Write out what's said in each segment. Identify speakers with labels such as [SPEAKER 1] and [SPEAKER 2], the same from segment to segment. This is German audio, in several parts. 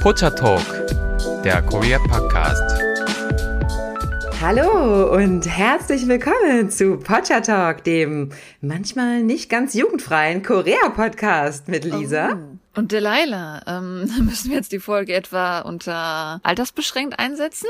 [SPEAKER 1] Pocha Talk, der Korea Podcast.
[SPEAKER 2] Hallo und herzlich willkommen zu Pocha Talk, dem manchmal nicht ganz jugendfreien Korea-Podcast mit Lisa.
[SPEAKER 3] Oh. Und Delilah, ähm, müssen wir jetzt die Folge etwa unter altersbeschränkt einsetzen?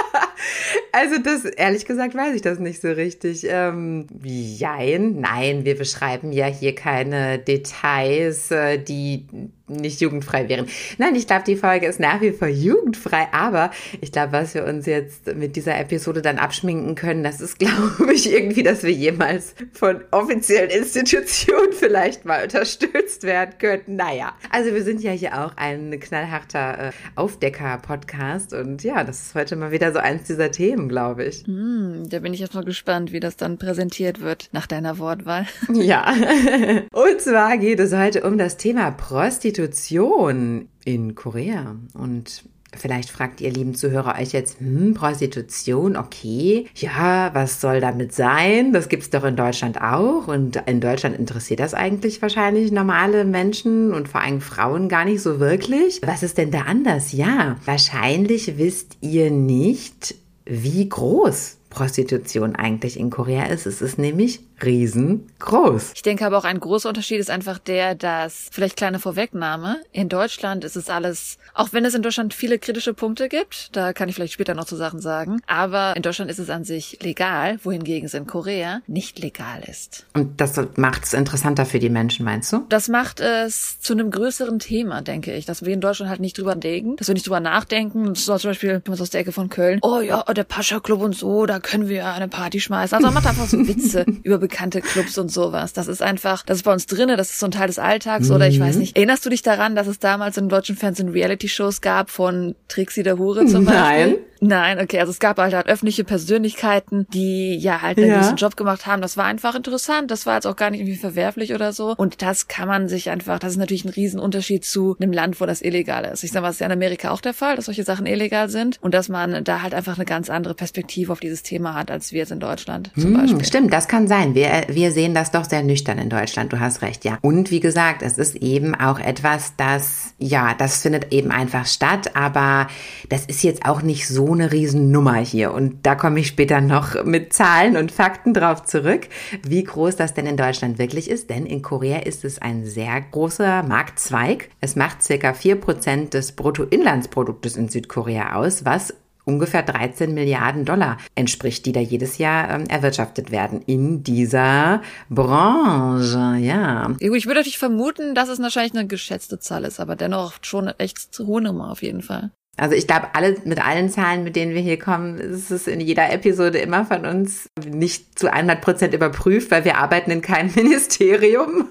[SPEAKER 2] also das, ehrlich gesagt, weiß ich das nicht so richtig. Ähm, jein, nein, wir beschreiben ja hier keine Details, äh, die nicht jugendfrei wären. Nein, ich glaube, die Folge ist nach wie vor jugendfrei, aber ich glaube, was wir uns jetzt mit dieser Episode dann abschminken können, das ist, glaube ich, irgendwie, dass wir jemals von offiziellen Institutionen vielleicht mal unterstützt werden könnten. Naja, also wir sind ja hier auch ein knallharter äh, Aufdecker-Podcast und ja, das ist heute mal wieder so eins dieser Themen, glaube ich.
[SPEAKER 3] Mm, da bin ich jetzt mal gespannt, wie das dann präsentiert wird nach deiner Wortwahl.
[SPEAKER 2] Ja, und zwar geht es heute um das Thema Prostitution. Prostitution in Korea. Und Vielleicht fragt ihr lieben Zuhörer euch jetzt, hm, Prostitution, okay, ja, was soll damit sein? Das gibt's doch in Deutschland auch und in Deutschland interessiert das eigentlich wahrscheinlich normale Menschen und vor allem Frauen gar nicht so wirklich. Was ist denn da anders? Ja, wahrscheinlich wisst ihr nicht, wie groß Prostitution eigentlich in Korea ist. Es ist nämlich riesengroß.
[SPEAKER 3] Ich denke aber auch ein großer Unterschied ist einfach der, dass, vielleicht kleine Vorwegnahme, in Deutschland ist es alles, auch wenn es in Deutschland viele kritische Punkte gibt, da kann ich vielleicht später noch zu Sachen sagen, aber in Deutschland ist es an sich legal, wohingegen es in Korea nicht legal ist.
[SPEAKER 2] Und das macht es interessanter für die Menschen, meinst du?
[SPEAKER 3] Das macht es zu einem größeren Thema, denke ich, dass wir in Deutschland halt nicht drüber denken, dass wir nicht drüber nachdenken, so zum Beispiel, aus der Ecke von Köln, oh ja, der Pascha Club und so, da können wir eine Party schmeißen. Also man macht einfach so Witze über bekannte Clubs und sowas. Das ist einfach, das ist bei uns drinne, das ist so ein Teil des Alltags mhm. oder ich weiß mhm. nicht. Erinnerst du dich daran, dass es damals im deutschen Fernsehen Reality-Shows gab von Trixie der Hure zum Beispiel?
[SPEAKER 2] Nein.
[SPEAKER 3] Nein, okay, also es gab halt, halt öffentliche Persönlichkeiten, die ja halt einen ja. gewissen Job gemacht haben. Das war einfach interessant. Das war jetzt auch gar nicht irgendwie verwerflich oder so. Und das kann man sich einfach, das ist natürlich ein Riesenunterschied zu einem Land, wo das illegal ist. Ich sag mal, das ist ja in Amerika auch der Fall, dass solche Sachen illegal sind und dass man da halt einfach eine ganz andere Perspektive auf dieses Thema hat, als wir jetzt in Deutschland zum hm, Beispiel.
[SPEAKER 2] Stimmt, das kann sein. Wir, wir sehen das doch sehr nüchtern in Deutschland. Du hast recht, ja. Und wie gesagt, es ist eben auch etwas, das, ja, das findet eben einfach statt, aber das ist jetzt auch nicht so eine Riesennummer Nummer hier. Und da komme ich später noch mit Zahlen und Fakten drauf zurück, wie groß das denn in Deutschland wirklich ist. Denn in Korea ist es ein sehr großer Marktzweig. Es macht circa 4% des Bruttoinlandsproduktes in Südkorea aus, was ungefähr 13 Milliarden Dollar entspricht, die da jedes Jahr ähm, erwirtschaftet werden in dieser Branche, ja.
[SPEAKER 3] Ich würde natürlich vermuten, dass es wahrscheinlich eine geschätzte Zahl ist, aber dennoch schon eine echt hohe Nummer auf jeden Fall.
[SPEAKER 2] Also ich glaube, alle, mit allen Zahlen, mit denen wir hier kommen, ist es in jeder Episode immer von uns nicht zu 100 Prozent überprüft, weil wir arbeiten in keinem Ministerium.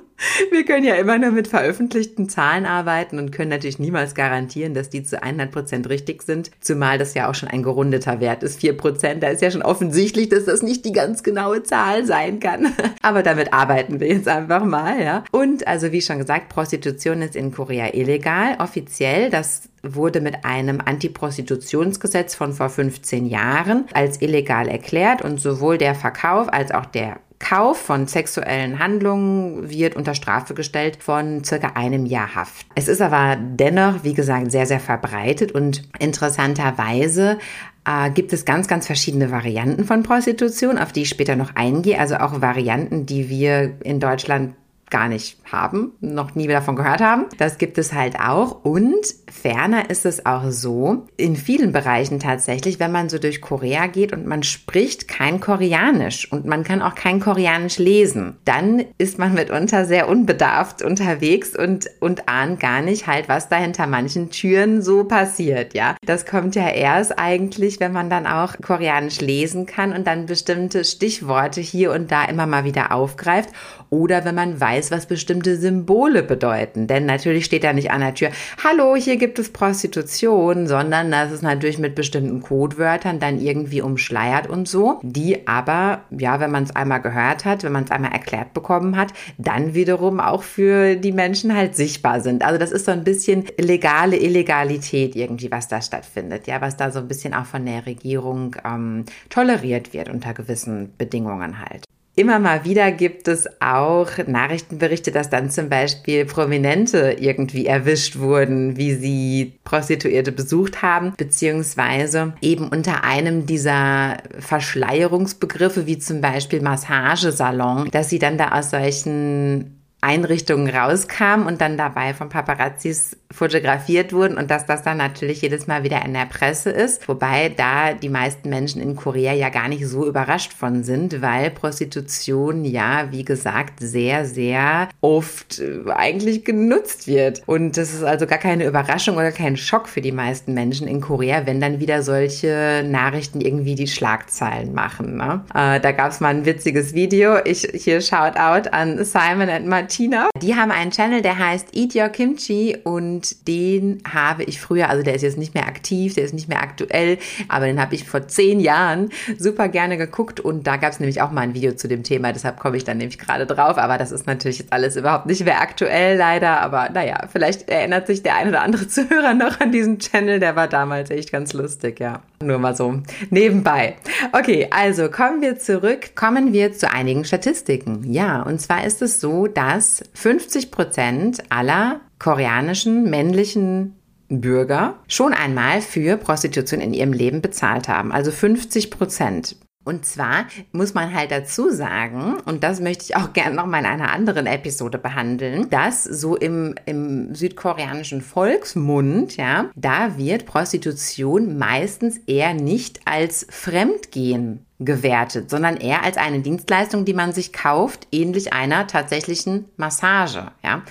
[SPEAKER 2] Wir können ja immer nur mit veröffentlichten Zahlen arbeiten und können natürlich niemals garantieren, dass die zu 100 Prozent richtig sind, zumal das ja auch schon ein gerundeter Wert ist. 4 Prozent, da ist ja schon offensichtlich, dass das nicht die ganz genaue Zahl sein kann. Aber damit arbeiten wir jetzt einfach mal, ja. Und also wie schon gesagt, Prostitution ist in Korea illegal, offiziell. Das wurde mit einem Antiprostitutionsgesetz von vor 15 Jahren als illegal erklärt und sowohl der Verkauf als auch der Kauf von sexuellen Handlungen wird unter Strafe gestellt von circa einem Jahr Haft. Es ist aber dennoch, wie gesagt, sehr, sehr verbreitet und interessanterweise äh, gibt es ganz, ganz verschiedene Varianten von Prostitution, auf die ich später noch eingehe. Also auch Varianten, die wir in Deutschland gar nicht haben, noch nie davon gehört haben. Das gibt es halt auch. Und ferner ist es auch so, in vielen Bereichen tatsächlich, wenn man so durch Korea geht und man spricht kein Koreanisch und man kann auch kein Koreanisch lesen, dann ist man mitunter sehr unbedarft unterwegs und, und ahnt gar nicht halt, was da hinter manchen Türen so passiert, ja. Das kommt ja erst eigentlich, wenn man dann auch Koreanisch lesen kann und dann bestimmte Stichworte hier und da immer mal wieder aufgreift oder wenn man weiß, was bestimmte Symbole bedeuten. Denn natürlich steht da nicht an der Tür, hallo, hier gibt es Prostitution, sondern das ist natürlich mit bestimmten Codewörtern dann irgendwie umschleiert und so, die aber, ja, wenn man es einmal gehört hat, wenn man es einmal erklärt bekommen hat, dann wiederum auch für die Menschen halt sichtbar sind. Also das ist so ein bisschen legale Illegalität irgendwie, was da stattfindet, ja, was da so ein bisschen auch von der Regierung ähm, toleriert wird unter gewissen Bedingungen halt. Immer mal wieder gibt es auch Nachrichtenberichte, dass dann zum Beispiel Prominente irgendwie erwischt wurden, wie sie Prostituierte besucht haben, beziehungsweise eben unter einem dieser Verschleierungsbegriffe, wie zum Beispiel Massagesalon, dass sie dann da aus solchen Einrichtungen rauskam und dann dabei von Paparazzis fotografiert wurden und dass das dann natürlich jedes Mal wieder in der Presse ist. Wobei da die meisten Menschen in Korea ja gar nicht so überrascht von sind, weil Prostitution ja, wie gesagt, sehr, sehr oft äh, eigentlich genutzt wird. Und das ist also gar keine Überraschung oder kein Schock für die meisten Menschen in Korea, wenn dann wieder solche Nachrichten irgendwie die Schlagzeilen machen. Ne? Äh, da gab es mal ein witziges Video. Ich hier Shoutout an Simon and Martina. Die haben einen Channel, der heißt Eat Your Kimchi und den habe ich früher, also der ist jetzt nicht mehr aktiv, der ist nicht mehr aktuell, aber den habe ich vor zehn Jahren super gerne geguckt und da gab es nämlich auch mal ein Video zu dem Thema, deshalb komme ich dann nämlich gerade drauf, aber das ist natürlich jetzt alles überhaupt nicht mehr aktuell leider, aber naja, vielleicht erinnert sich der ein oder andere Zuhörer noch an diesen Channel, der war damals echt ganz lustig, ja. Nur mal so nebenbei. Okay, also kommen wir zurück, kommen wir zu einigen Statistiken. Ja, und zwar ist es so, dass dass 50 Prozent aller koreanischen männlichen Bürger schon einmal für Prostitution in ihrem Leben bezahlt haben. Also 50 Prozent. Und zwar muss man halt dazu sagen, und das möchte ich auch gerne nochmal in einer anderen Episode behandeln, dass so im, im südkoreanischen Volksmund, ja, da wird Prostitution meistens eher nicht als Fremdgehen gewertet, sondern eher als eine Dienstleistung, die man sich kauft, ähnlich einer tatsächlichen Massage. Ja,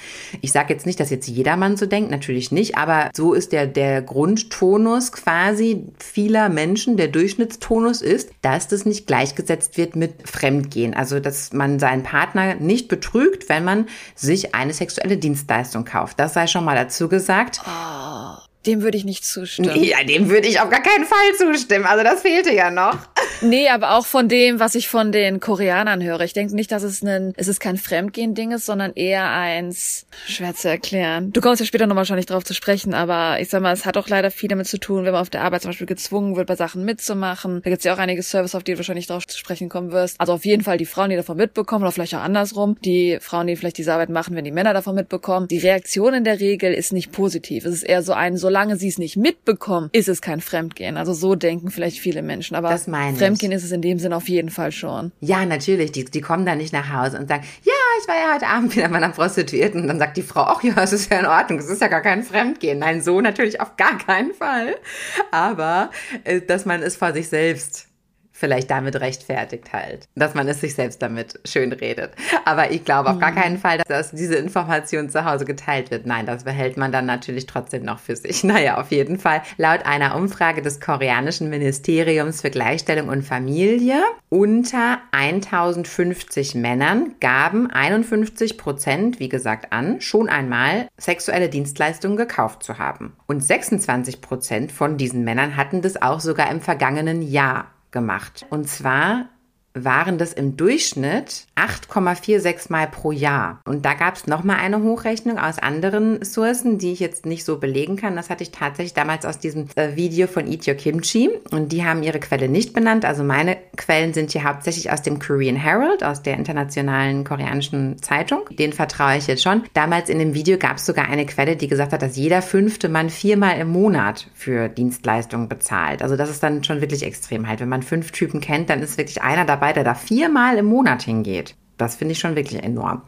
[SPEAKER 2] ich sage jetzt nicht, dass jetzt jedermann so denkt, natürlich nicht, aber so ist der der Grundtonus quasi vieler Menschen. Der Durchschnittstonus ist, dass das nicht gleichgesetzt wird mit Fremdgehen, also dass man seinen Partner nicht betrügt, wenn man sich eine sexuelle Dienstleistung kauft. Das sei schon mal dazu gesagt.
[SPEAKER 3] Oh. Dem würde ich nicht zustimmen.
[SPEAKER 2] Ja, dem würde ich auf gar keinen Fall zustimmen. Also das fehlte ja noch.
[SPEAKER 3] Nee, aber auch von dem, was ich von den Koreanern höre. Ich denke nicht, dass es ein, es ist kein Fremdgehen-Ding ist, sondern eher eins, schwer zu erklären. Du kommst ja später noch wahrscheinlich drauf zu sprechen, aber ich sag mal, es hat auch leider viel damit zu tun, wenn man auf der Arbeit zum Beispiel gezwungen wird, bei Sachen mitzumachen. Da gibt's ja auch einige Services, auf die du wahrscheinlich drauf zu sprechen kommen wirst. Also auf jeden Fall die Frauen, die davon mitbekommen, oder vielleicht auch andersrum. Die Frauen, die vielleicht diese Arbeit machen, wenn die Männer davon mitbekommen. Die Reaktion in der Regel ist nicht positiv. Es ist eher so ein, solange sie es nicht mitbekommen, ist es kein Fremdgehen. Also so denken vielleicht viele Menschen. Aber Fremdgehen ist es in dem Sinn auf jeden Fall schon.
[SPEAKER 2] Ja, natürlich. Die, die kommen dann nicht nach Hause und sagen, ja, ich war ja heute Abend wieder bei einer Prostituierten. Und dann sagt die Frau, ach ja, es ist ja in Ordnung. Es ist ja gar kein Fremdgehen. Nein, so natürlich auf gar keinen Fall. Aber, äh, dass man es vor sich selbst vielleicht damit rechtfertigt halt, dass man es sich selbst damit schön redet. Aber ich glaube auf gar mhm. keinen Fall, dass diese Information zu Hause geteilt wird. Nein, das behält man dann natürlich trotzdem noch für sich. Naja, auf jeden Fall. Laut einer Umfrage des koreanischen Ministeriums für Gleichstellung und Familie unter 1050 Männern gaben 51 Prozent, wie gesagt, an, schon einmal sexuelle Dienstleistungen gekauft zu haben. Und 26 Prozent von diesen Männern hatten das auch sogar im vergangenen Jahr gemacht. Und zwar waren das im Durchschnitt 8,46 Mal pro Jahr. Und da gab es nochmal eine Hochrechnung aus anderen Sourcen, die ich jetzt nicht so belegen kann. Das hatte ich tatsächlich damals aus diesem äh, Video von Eat Your Kimchi. Und die haben ihre Quelle nicht benannt. Also meine Quellen sind hier hauptsächlich aus dem Korean Herald, aus der internationalen koreanischen Zeitung. Den vertraue ich jetzt schon. Damals in dem Video gab es sogar eine Quelle, die gesagt hat, dass jeder fünfte Mann viermal im Monat für Dienstleistungen bezahlt. Also das ist dann schon wirklich extrem halt. Wenn man fünf Typen kennt, dann ist wirklich einer dabei, der da viermal im Monat hingeht. Das finde ich schon wirklich enorm.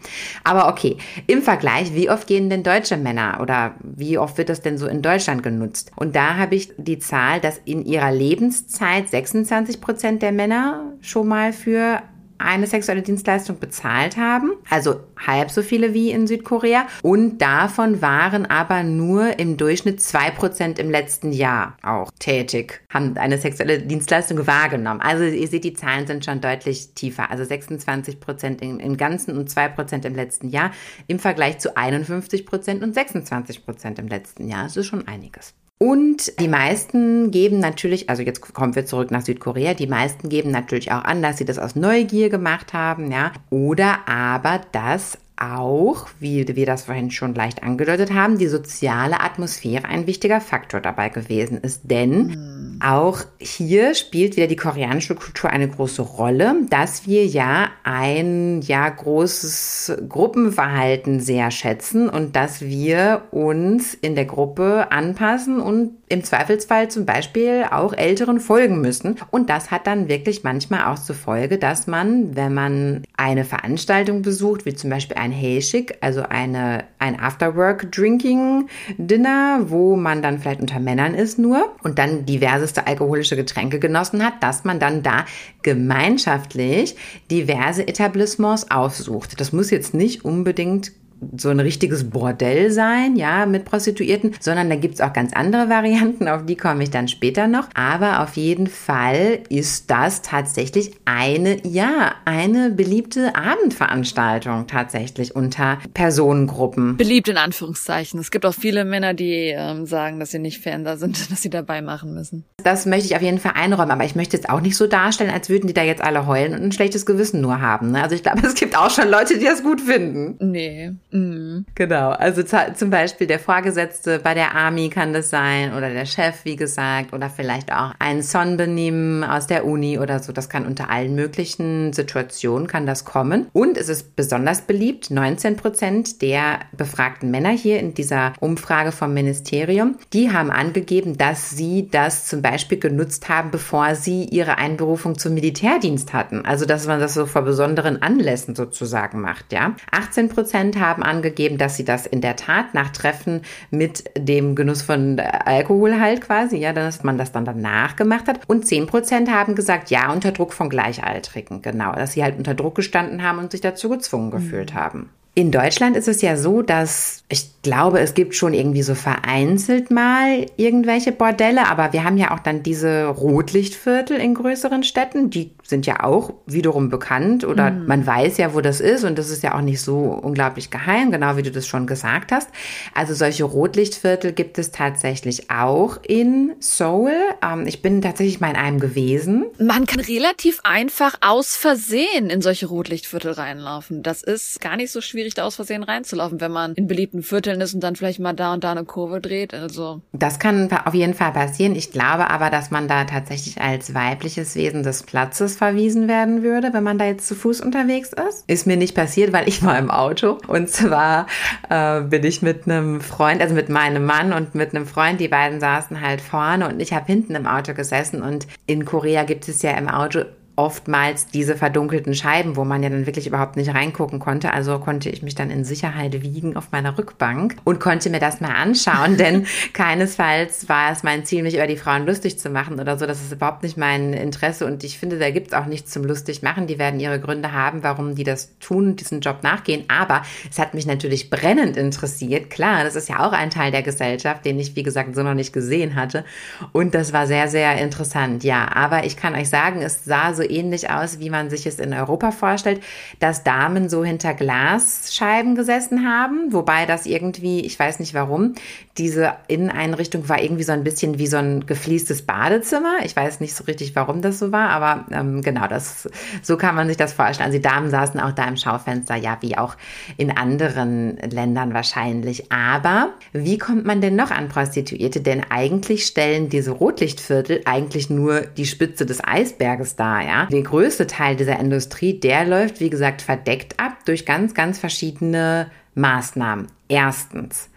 [SPEAKER 2] Aber okay, im Vergleich, wie oft gehen denn deutsche Männer oder wie oft wird das denn so in Deutschland genutzt? Und da habe ich die Zahl, dass in ihrer Lebenszeit 26 Prozent der Männer schon mal für eine sexuelle Dienstleistung bezahlt haben, also halb so viele wie in Südkorea. Und davon waren aber nur im Durchschnitt zwei Prozent im letzten Jahr auch tätig, haben eine sexuelle Dienstleistung wahrgenommen. Also ihr seht, die Zahlen sind schon deutlich tiefer. Also 26 Prozent im, im Ganzen und zwei Prozent im letzten Jahr im Vergleich zu 51 Prozent und 26 Prozent im letzten Jahr. Das ist schon einiges. Und die meisten geben natürlich, also jetzt kommen wir zurück nach Südkorea, die meisten geben natürlich auch an, dass sie das aus Neugier gemacht haben, ja, oder aber dass auch, wie wir das vorhin schon leicht angedeutet haben, die soziale Atmosphäre ein wichtiger Faktor dabei gewesen ist. Denn Auch hier spielt wieder die koreanische Kultur eine große Rolle, dass wir ja ein ja großes Gruppenverhalten sehr schätzen und dass wir uns in der Gruppe anpassen und im Zweifelsfall zum Beispiel auch Älteren folgen müssen. Und das hat dann wirklich manchmal auch zur Folge, dass man, wenn man eine Veranstaltung besucht, wie zum Beispiel ein Heyschick, also eine, ein Afterwork-Drinking-Dinner, wo man dann vielleicht unter Männern ist nur und dann diverseste alkoholische Getränke genossen hat, dass man dann da gemeinschaftlich diverse Etablissements aufsucht. Das muss jetzt nicht unbedingt so ein richtiges Bordell sein, ja, mit Prostituierten, sondern da gibt's auch ganz andere Varianten, auf die komme ich dann später noch. Aber auf jeden Fall ist das tatsächlich eine, ja, eine beliebte Abendveranstaltung tatsächlich unter Personengruppen.
[SPEAKER 3] Beliebt in Anführungszeichen. Es gibt auch viele Männer, die ähm, sagen, dass sie nicht Fan da sind, dass sie dabei machen müssen.
[SPEAKER 2] Das möchte ich auf jeden Fall einräumen, aber ich möchte jetzt auch nicht so darstellen, als würden die da jetzt alle heulen und ein schlechtes Gewissen nur haben. Ne? Also ich glaube, es gibt auch schon Leute, die das gut finden.
[SPEAKER 3] Nee. Mhm.
[SPEAKER 2] Genau, also zum Beispiel der Vorgesetzte bei der Army kann das sein oder der Chef, wie gesagt, oder vielleicht auch ein Sonbenehmen aus der Uni oder so. Das kann unter allen möglichen Situationen kann das kommen. Und es ist besonders beliebt, 19 Prozent der befragten Männer hier in dieser Umfrage vom Ministerium, die haben angegeben, dass sie das zum Beispiel genutzt haben, bevor sie ihre Einberufung zum Militärdienst hatten. Also, dass man das so vor besonderen Anlässen sozusagen macht, ja. 18 Prozent haben haben angegeben, dass sie das in der Tat nach Treffen mit dem Genuss von Alkohol halt quasi, ja, dass man das dann danach gemacht hat. Und 10 Prozent haben gesagt, ja, unter Druck von Gleichaltrigen, genau, dass sie halt unter Druck gestanden haben und sich dazu gezwungen gefühlt mhm. haben. In Deutschland ist es ja so, dass ich glaube, es gibt schon irgendwie so vereinzelt mal irgendwelche Bordelle, aber wir haben ja auch dann diese Rotlichtviertel in größeren Städten, die sind ja auch wiederum bekannt oder mhm. man weiß ja, wo das ist und das ist ja auch nicht so unglaublich geheim, genau wie du das schon gesagt hast. Also solche Rotlichtviertel gibt es tatsächlich auch in Seoul. Ähm, ich bin tatsächlich mal in einem gewesen.
[SPEAKER 3] Man kann relativ einfach aus Versehen in solche Rotlichtviertel reinlaufen. Das ist gar nicht so schwierig schwierig, da aus Versehen reinzulaufen, wenn man in beliebten Vierteln ist und dann vielleicht mal da und da eine Kurve dreht. Also.
[SPEAKER 2] Das kann auf jeden Fall passieren. Ich glaube aber, dass man da tatsächlich als weibliches Wesen des Platzes verwiesen werden würde, wenn man da jetzt zu Fuß unterwegs ist. Ist mir nicht passiert, weil ich war im Auto. Und zwar äh, bin ich mit einem Freund, also mit meinem Mann und mit einem Freund, die beiden saßen halt vorne und ich habe hinten im Auto gesessen. Und in Korea gibt es ja im Auto oftmals diese verdunkelten Scheiben, wo man ja dann wirklich überhaupt nicht reingucken konnte. Also konnte ich mich dann in Sicherheit wiegen auf meiner Rückbank und konnte mir das mal anschauen, denn keinesfalls war es mein Ziel, mich über die Frauen lustig zu machen oder so. Das ist überhaupt nicht mein Interesse und ich finde, da gibt es auch nichts zum lustig machen. Die werden ihre Gründe haben, warum die das tun, diesen Job nachgehen. Aber es hat mich natürlich brennend interessiert. Klar, das ist ja auch ein Teil der Gesellschaft, den ich, wie gesagt, so noch nicht gesehen hatte. Und das war sehr, sehr interessant. Ja, aber ich kann euch sagen, es sah so ähnlich aus, wie man sich es in Europa vorstellt, dass Damen so hinter Glasscheiben gesessen haben, wobei das irgendwie, ich weiß nicht warum, diese Inneneinrichtung war irgendwie so ein bisschen wie so ein gefliestes Badezimmer. Ich weiß nicht so richtig, warum das so war, aber ähm, genau, das so kann man sich das vorstellen. Also die Damen saßen auch da im Schaufenster, ja, wie auch in anderen Ländern wahrscheinlich. Aber wie kommt man denn noch an Prostituierte? Denn eigentlich stellen diese Rotlichtviertel eigentlich nur die Spitze des Eisberges dar, ja. Der größte Teil dieser Industrie, der läuft, wie gesagt, verdeckt ab durch ganz, ganz verschiedene Maßnahmen. Erstens,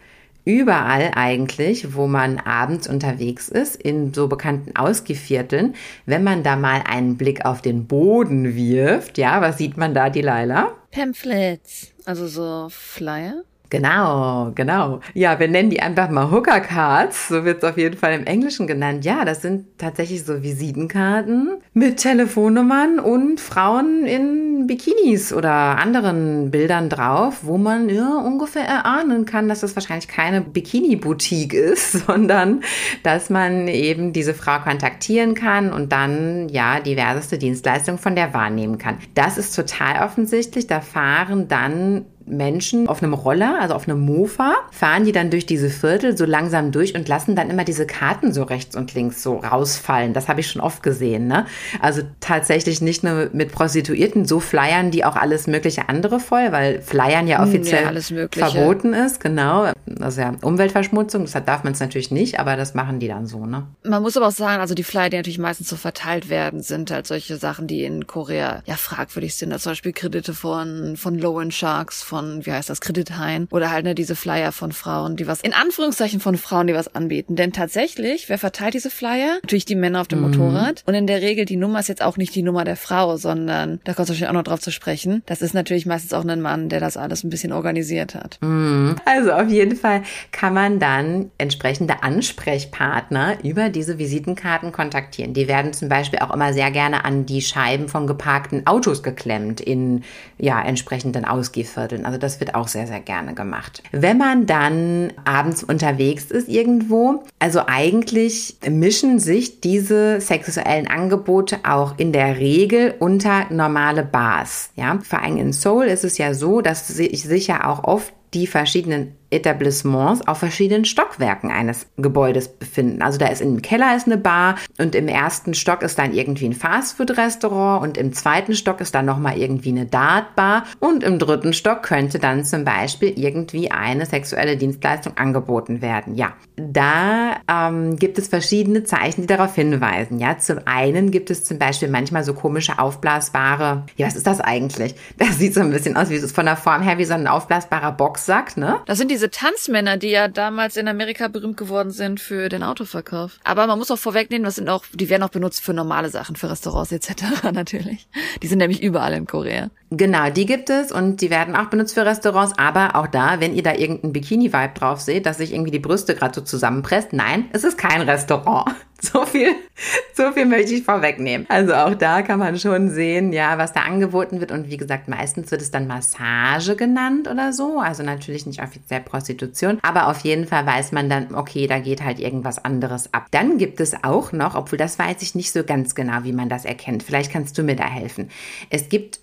[SPEAKER 2] überall eigentlich, wo man abends unterwegs ist, in so bekannten Ausgevierteln, wenn man da mal einen Blick auf den Boden wirft, ja, was sieht man da, die Leila?
[SPEAKER 3] Pamphlets, also so Flyer.
[SPEAKER 2] Genau, genau. Ja, wir nennen die einfach mal Hooker Cards, so wird es auf jeden Fall im Englischen genannt. Ja, das sind tatsächlich so Visitenkarten mit Telefonnummern und Frauen in Bikinis oder anderen Bildern drauf, wo man ja ungefähr erahnen kann, dass das wahrscheinlich keine Bikini-Boutique ist, sondern dass man eben diese Frau kontaktieren kann und dann ja diverseste Dienstleistungen von der wahrnehmen kann. Das ist total offensichtlich. Da fahren dann Menschen auf einem Roller, also auf einem Mofa, fahren die dann durch diese Viertel so langsam durch und lassen dann immer diese Karten so rechts und links so rausfallen. Das habe ich schon oft gesehen. Ne? Also tatsächlich nicht nur mit Prostituierten, so flyern die auch alles mögliche andere voll, weil Flyern ja offiziell ja, verboten ist. Genau. Also ja Umweltverschmutzung, deshalb darf man es natürlich nicht, aber das machen die dann so. Ne?
[SPEAKER 3] Man muss aber auch sagen, also die Flyer, die natürlich meistens so verteilt werden, sind halt solche Sachen, die in Korea ja fragwürdig sind. Also zum Beispiel Kredite von, von Low Sharks, von, wie heißt das, Kredithain oder halt ne, diese Flyer von Frauen, die was, in Anführungszeichen von Frauen, die was anbieten. Denn tatsächlich, wer verteilt diese Flyer? Natürlich die Männer auf dem mhm. Motorrad. Und in der Regel, die Nummer ist jetzt auch nicht die Nummer der Frau, sondern, da kommt wahrscheinlich auch noch drauf zu sprechen, das ist natürlich meistens auch ein Mann, der das alles ein bisschen organisiert hat.
[SPEAKER 2] Mhm. Also auf jeden Fall kann man dann entsprechende Ansprechpartner über diese Visitenkarten kontaktieren. Die werden zum Beispiel auch immer sehr gerne an die Scheiben von geparkten Autos geklemmt in ja entsprechenden Ausgehvierteln. Also das wird auch sehr, sehr gerne gemacht. Wenn man dann abends unterwegs ist irgendwo, also eigentlich mischen sich diese sexuellen Angebote auch in der Regel unter normale Bars. Ja, vor allem in Seoul ist es ja so, dass sich sicher auch oft die verschiedenen Etablissements auf verschiedenen Stockwerken eines Gebäudes befinden. Also da ist im Keller ist eine Bar und im ersten Stock ist dann irgendwie ein Fastfood-Restaurant und im zweiten Stock ist dann nochmal irgendwie eine Dartbar und im dritten Stock könnte dann zum Beispiel irgendwie eine sexuelle Dienstleistung angeboten werden. Ja, da ähm, gibt es verschiedene Zeichen, die darauf hinweisen. Ja, zum einen gibt es zum Beispiel manchmal so komische aufblasbare, ja, was ist das eigentlich? Das sieht so ein bisschen aus wie von der Form her wie so ein aufblasbarer Boxsack, ne?
[SPEAKER 3] Das sind diese diese Tanzmänner, die ja damals in Amerika berühmt geworden sind für den Autoverkauf. Aber man muss auch vorwegnehmen, das sind auch, die werden auch benutzt für normale Sachen, für Restaurants etc. natürlich. Die sind nämlich überall in Korea.
[SPEAKER 2] Genau, die gibt es und die werden auch benutzt für Restaurants. Aber auch da, wenn ihr da irgendeinen Bikini-Vibe drauf seht, dass sich irgendwie die Brüste gerade so zusammenpresst, nein, es ist kein Restaurant. So viel, so viel möchte ich vorwegnehmen. Also auch da kann man schon sehen, ja, was da angeboten wird. Und wie gesagt, meistens wird es dann Massage genannt oder so. Also natürlich nicht offiziell Prostitution. Aber auf jeden Fall weiß man dann, okay, da geht halt irgendwas anderes ab. Dann gibt es auch noch, obwohl das weiß ich nicht so ganz genau, wie man das erkennt. Vielleicht kannst du mir da helfen. Es gibt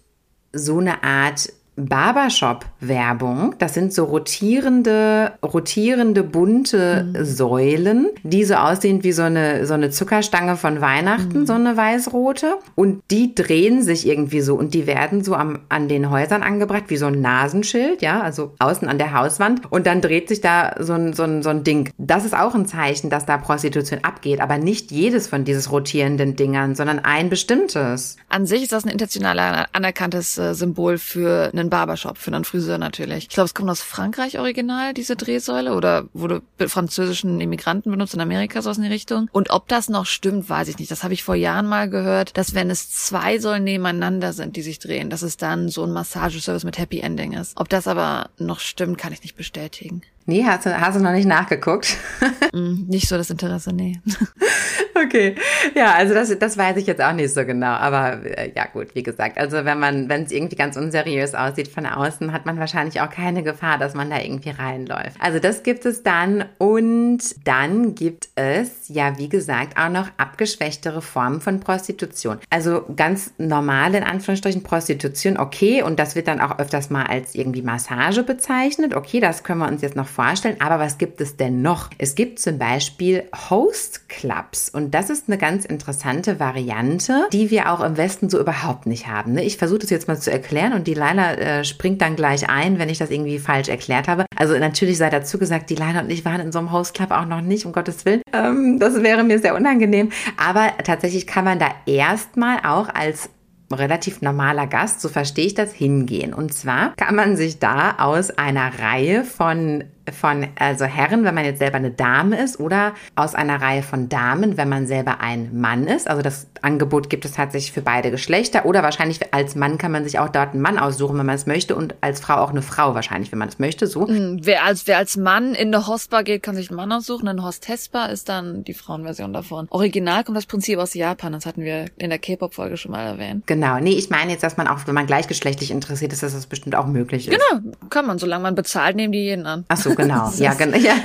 [SPEAKER 2] so eine Art Barbershop-Werbung. Das sind so rotierende, rotierende bunte mhm. Säulen, die so aussehen wie so eine, so eine Zuckerstange von Weihnachten, mhm. so eine weißrote. Und die drehen sich irgendwie so und die werden so am, an den Häusern angebracht, wie so ein Nasenschild, ja, also außen an der Hauswand. Und dann dreht sich da so ein, so ein, so ein Ding. Das ist auch ein Zeichen, dass da Prostitution abgeht, aber nicht jedes von dieses rotierenden Dingern, sondern ein bestimmtes.
[SPEAKER 3] An sich ist das ein international anerkanntes äh, Symbol für einen Barbershop, für einen Friseur natürlich. Ich glaube, es kommt aus Frankreich original, diese Drehsäule, oder wurde französischen Immigranten benutzt in Amerika, so aus in die Richtung. Und ob das noch stimmt, weiß ich nicht. Das habe ich vor Jahren mal gehört, dass wenn es zwei Säulen nebeneinander sind, die sich drehen, dass es dann so ein Massageservice mit Happy Ending ist. Ob das aber noch stimmt, kann ich nicht bestätigen.
[SPEAKER 2] Nee, hast du, hast du noch nicht nachgeguckt?
[SPEAKER 3] mm, nicht so das Interesse, nee.
[SPEAKER 2] okay. Ja, also das, das weiß ich jetzt auch nicht so genau. Aber äh, ja, gut, wie gesagt. Also wenn man, wenn es irgendwie ganz unseriös aussieht von außen, hat man wahrscheinlich auch keine Gefahr, dass man da irgendwie reinläuft. Also das gibt es dann. Und dann gibt es, ja, wie gesagt, auch noch abgeschwächtere Formen von Prostitution. Also ganz normal in Anführungsstrichen Prostitution, okay. Und das wird dann auch öfters mal als irgendwie Massage bezeichnet. Okay, das können wir uns jetzt noch vorstellen. Aber was gibt es denn noch? Es gibt zum Beispiel Host Clubs und das ist eine ganz interessante Variante, die wir auch im Westen so überhaupt nicht haben. Ne? Ich versuche das jetzt mal zu erklären und die Leila äh, springt dann gleich ein, wenn ich das irgendwie falsch erklärt habe. Also natürlich sei dazu gesagt, die Leila und ich waren in so einem Host Club auch noch nicht, um Gottes Willen. Ähm, das wäre mir sehr unangenehm. Aber tatsächlich kann man da erstmal auch als relativ normaler Gast, so verstehe ich das, hingehen. Und zwar kann man sich da aus einer Reihe von von also Herren, wenn man jetzt selber eine Dame ist, oder aus einer Reihe von Damen, wenn man selber ein Mann ist. Also das Angebot gibt es tatsächlich für beide Geschlechter. Oder wahrscheinlich als Mann kann man sich auch dort einen Mann aussuchen, wenn man es möchte, und als Frau auch eine Frau wahrscheinlich, wenn man es möchte. So.
[SPEAKER 3] Mhm, wer als wer als Mann in eine Hostbar geht, kann sich einen Mann aussuchen. Eine Hostessbar ist dann die Frauenversion davon. Original kommt das Prinzip aus Japan. Das hatten wir in der K-Pop-Folge schon mal erwähnt.
[SPEAKER 2] Genau. Nee, ich meine jetzt, dass man auch, wenn man gleichgeschlechtlich interessiert ist, dass das bestimmt auch möglich ist.
[SPEAKER 3] Genau, kann man. Solange man bezahlt, nehmen die jeden an.
[SPEAKER 2] Ach so, so, genau. ja, genau. Ja.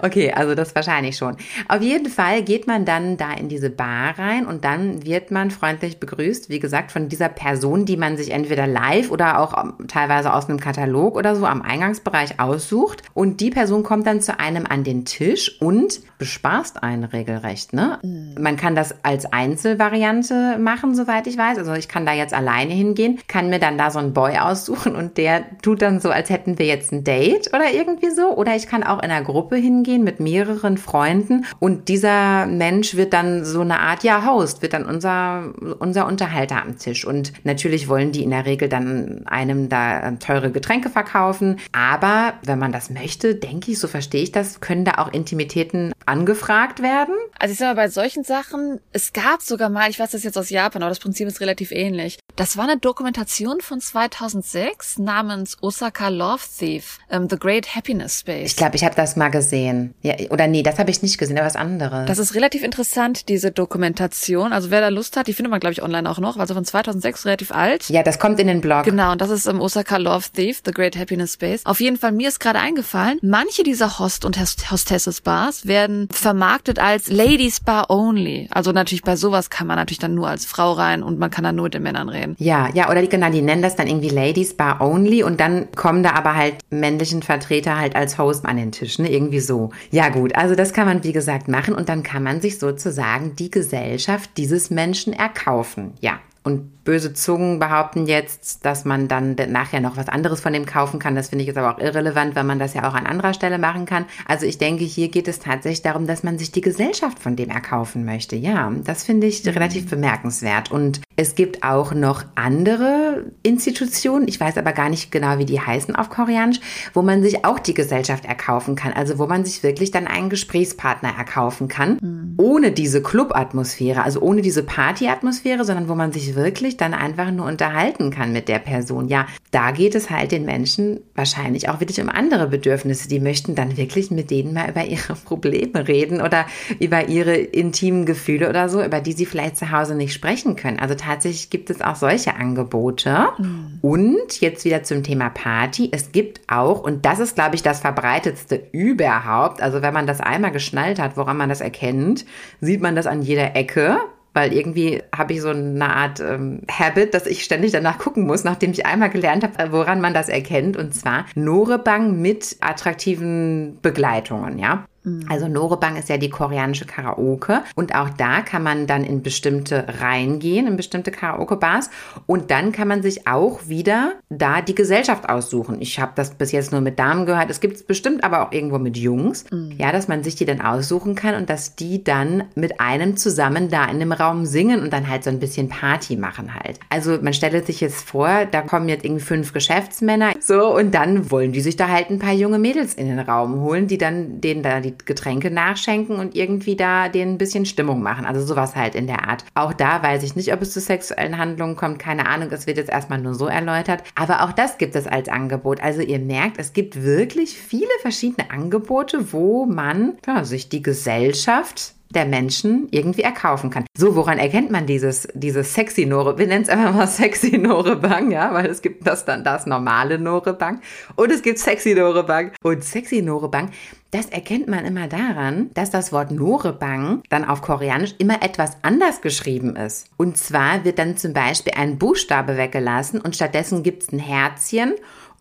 [SPEAKER 2] Okay, also das wahrscheinlich schon. Auf jeden Fall geht man dann da in diese Bar rein und dann wird man freundlich begrüßt, wie gesagt, von dieser Person, die man sich entweder live oder auch teilweise aus einem Katalog oder so am Eingangsbereich aussucht. Und die Person kommt dann zu einem an den Tisch und bespaßt einen regelrecht. Ne? Mhm. Man kann das als Einzelvariante machen, soweit ich weiß. Also ich kann da jetzt alleine hingehen, kann mir dann da so einen Boy aussuchen und der tut dann so, als hätten wir jetzt ein Date oder irgendwie so. Oder ich kann auch in einer Gruppe hingehen mit mehreren Freunden und dieser Mensch wird dann so eine Art, ja, Host, wird dann unser, unser Unterhalter am Tisch. Und natürlich wollen die in der Regel dann einem da teure Getränke verkaufen. Aber wenn man das möchte, denke ich, so verstehe ich das, können da auch Intimitäten angefragt werden.
[SPEAKER 3] Also ich sag mal, bei solchen Sachen, es gab sogar mal, ich weiß das jetzt aus Japan, aber das Prinzip ist relativ ähnlich. Das war eine Dokumentation von 2006 namens Osaka Love Thief, um, ähm, The Great Happiness Space.
[SPEAKER 2] Ich glaube, ich habe das mal gesehen. Ja, oder nee, das habe ich nicht gesehen, aber was anderes.
[SPEAKER 3] Das ist relativ interessant, diese Dokumentation. Also wer da Lust hat, die findet man, glaube ich, online auch noch, also von 2006 relativ alt.
[SPEAKER 2] Ja, das kommt in den Blog.
[SPEAKER 3] Genau, und das ist im Osaka Love Thief, The Great Happiness Space. Auf jeden Fall, mir ist gerade eingefallen, manche dieser Host- und Hostesses-Bars werden vermarktet als Ladies Bar Only. Also natürlich bei sowas kann man natürlich dann nur als Frau rein und man kann dann nur mit den Männern reden.
[SPEAKER 2] Ja, ja, oder die, genau, die nennen das dann irgendwie Ladies Bar Only und dann kommen da aber halt männlichen Vertreter halt als Host an den Tisch, ne? Irgendwie so. Ja, gut, also das kann man wie gesagt machen und dann kann man sich sozusagen die Gesellschaft dieses Menschen erkaufen. Ja, und böse Zungen behaupten jetzt, dass man dann nachher noch was anderes von dem kaufen kann. Das finde ich jetzt aber auch irrelevant, weil man das ja auch an anderer Stelle machen kann. Also ich denke, hier geht es tatsächlich darum, dass man sich die Gesellschaft von dem erkaufen möchte. Ja, das finde ich relativ bemerkenswert. Und es gibt auch noch andere Institutionen, ich weiß aber gar nicht genau, wie die heißen auf Koreanisch, wo man sich auch die Gesellschaft erkaufen kann. Also wo man sich wirklich dann einen Gesprächspartner erkaufen kann, mhm. ohne diese Club-Atmosphäre, also ohne diese Party-Atmosphäre, sondern wo man sich wirklich dann einfach nur unterhalten kann mit der Person. Ja, da geht es halt den Menschen wahrscheinlich auch wirklich um andere Bedürfnisse. Die möchten dann wirklich mit denen mal über ihre Probleme reden oder über ihre intimen Gefühle oder so, über die sie vielleicht zu Hause nicht sprechen können. Also tatsächlich gibt es auch solche Angebote. Mhm. Und jetzt wieder zum Thema Party. Es gibt auch, und das ist, glaube ich, das verbreitetste überhaupt. Also wenn man das einmal geschnallt hat, woran man das erkennt, sieht man das an jeder Ecke weil irgendwie habe ich so eine Art ähm, Habit, dass ich ständig danach gucken muss, nachdem ich einmal gelernt habe, woran man das erkennt. Und zwar Norebang mit attraktiven Begleitungen, ja. Mhm. Also Norebang ist ja die koreanische Karaoke und auch da kann man dann in bestimmte Reihen gehen, in bestimmte Karaoke-Bars und dann kann man sich auch wieder da die Gesellschaft aussuchen. Ich habe das bis jetzt nur mit Damen gehört, es gibt es bestimmt aber auch irgendwo mit Jungs, mhm. ja, dass man sich die dann aussuchen kann und dass die dann mit einem zusammen da in dem Raum singen und dann halt so ein bisschen Party machen halt. Also man stellt sich jetzt vor, da kommen jetzt irgendwie fünf Geschäftsmänner so und dann wollen die sich da halt ein paar junge Mädels in den Raum holen, die dann denen da die Getränke nachschenken und irgendwie da denen ein bisschen Stimmung machen. Also sowas halt in der Art. Auch da weiß ich nicht, ob es zu sexuellen Handlungen kommt. Keine Ahnung. Es wird jetzt erstmal nur so erläutert. Aber auch das gibt es als Angebot. Also ihr merkt, es gibt wirklich viele verschiedene Angebote, wo man ja, sich die Gesellschaft der Menschen irgendwie erkaufen kann. So, woran erkennt man dieses, dieses sexy Nore? Wir nennen es einfach mal sexy Norebang, ja, weil es gibt das dann das normale Norebang und es gibt sexy Norebang und sexy Norebang. Das erkennt man immer daran, dass das Wort Norebang dann auf Koreanisch immer etwas anders geschrieben ist. Und zwar wird dann zum Beispiel ein Buchstabe weggelassen und stattdessen gibt es ein Herzchen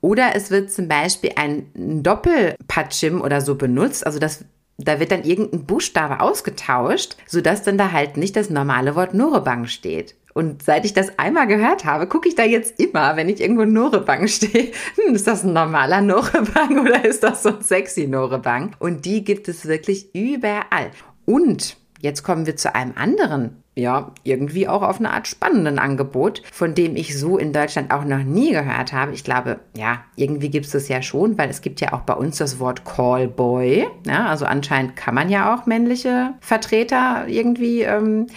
[SPEAKER 2] oder es wird zum Beispiel ein Doppelpatschim oder so benutzt. Also das da wird dann irgendein Buchstabe ausgetauscht, sodass dann da halt nicht das normale Wort Norebang steht. Und seit ich das einmal gehört habe, gucke ich da jetzt immer, wenn ich irgendwo Norebang stehe, hm, ist das ein normaler Norebang oder ist das so ein sexy Norebang? Und die gibt es wirklich überall. Und jetzt kommen wir zu einem anderen ja, irgendwie auch auf eine Art spannenden Angebot, von dem ich so in Deutschland auch noch nie gehört habe. Ich glaube, ja, irgendwie gibt es das ja schon, weil es gibt ja auch bei uns das Wort Callboy. Ja, also anscheinend kann man ja auch männliche Vertreter irgendwie ähm,